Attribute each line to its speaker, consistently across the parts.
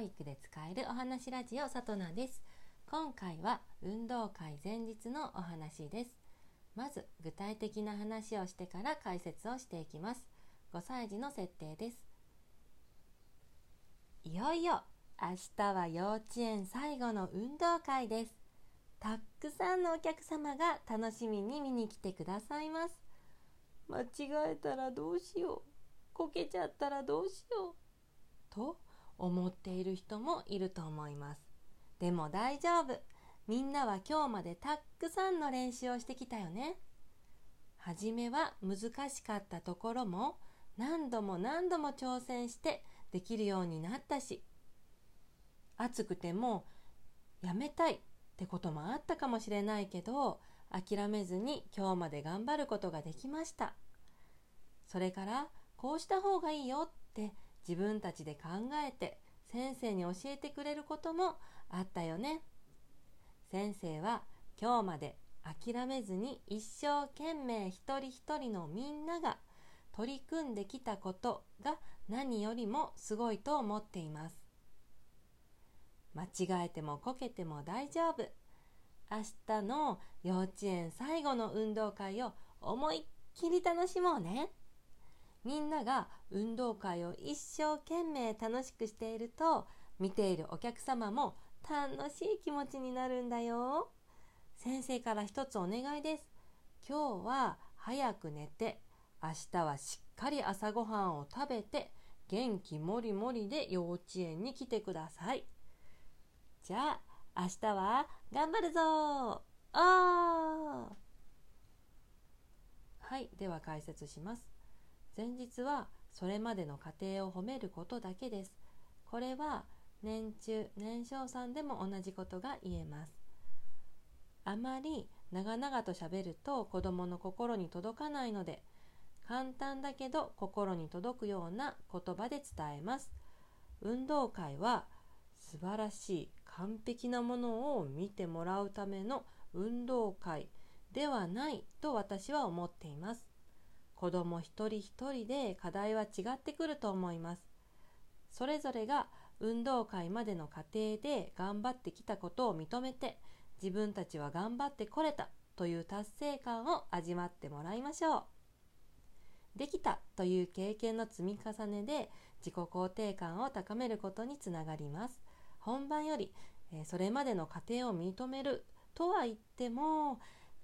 Speaker 1: 保育で使えるお話ラジオさとなです。今回は運動会前日のお話です。まず具体的な話をしてから解説をしていきます。5歳児の設定です。いよいよ明日は幼稚園最後の運動会です。たくさんのお客様が楽しみに見に来てくださいます。間違えたらどうしよう。こけちゃったらどうしよう。と思っている人もいると思います。でも大丈夫。みんなは今日までたっくさんの練習をしてきたよね。はじめは難しかったところも何度も何度も挑戦してできるようになったし。暑くてもやめたいってこともあったかもしれないけど諦めずに今日まで頑張ることができました。それからこうした方がいいよって自分たちで考えて先生に教えてくれることもあったよね。先生は今日まで諦めずに一生懸命一人一人のみんなが取り組んできたことが何よりもすごいと思っています。間違えてもこけても大丈夫。明日の幼稚園最後の運動会を思いっきり楽しもうね。みんなが運動会を一生懸命楽しくしていると見ているお客様も楽しい気持ちになるんだよ。先生から一つお願いです。今日は早く寝て明日はしっかり朝ごはんを食べて元気もりもりで幼稚園に来てください。じゃあ明日は頑張るぞ。あはいでは解説します。前日はそれまでの過程を褒めることだけです。これは年中年少さんでも同じことが言えます。あまり長々と喋ると子どもの心に届かないので簡単だけど心に届くような言葉で伝えます。運動会は素晴らしい完璧なものを見てもらうための運動会ではないと私は思っています。子ども一人一人で課題は違ってくると思います。それぞれが運動会までの過程で頑張ってきたことを認めて自分たちは頑張ってこれたという達成感を味わってもらいましょう。できたという経験の積み重ねで自己肯定感を高めることにつながります。本番よりそれまでの過程を認めるとは言っても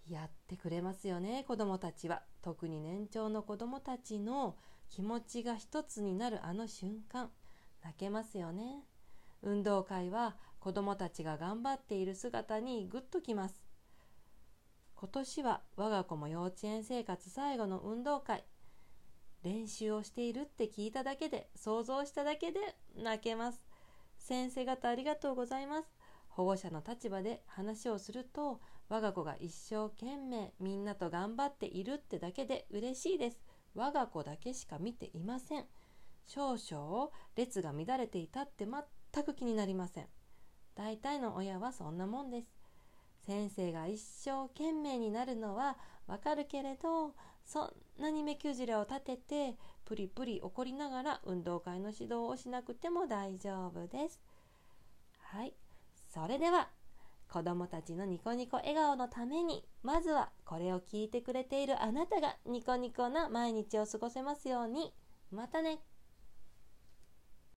Speaker 1: やってくれますよね子どもたちは。特に年長の子どもたちの気持ちが一つになるあの瞬間。泣けますよね。運動会は子どもたちが頑張っている姿にグッときます。今年は我が子も幼稚園生活最後の運動会。練習をしているって聞いただけで想像しただけで泣けます。先生方ありがとうございます。保護者の立場で話をすると我が子が一生懸命みんなと頑張っているってだけで嬉しいです。我が子だけしか見ていません。少々列が乱れていたって全く気になりません。大体の親はそんなもんです。先生が一生懸命になるのはわかるけれどそんなに目くじらを立ててプリプリ怒りながら運動会の指導をしなくても大丈夫です。はい。それでは子供たちのニコニコ笑顔のためにまずはこれを聞いてくれているあなたがニコニコな毎日を過ごせますように。またね。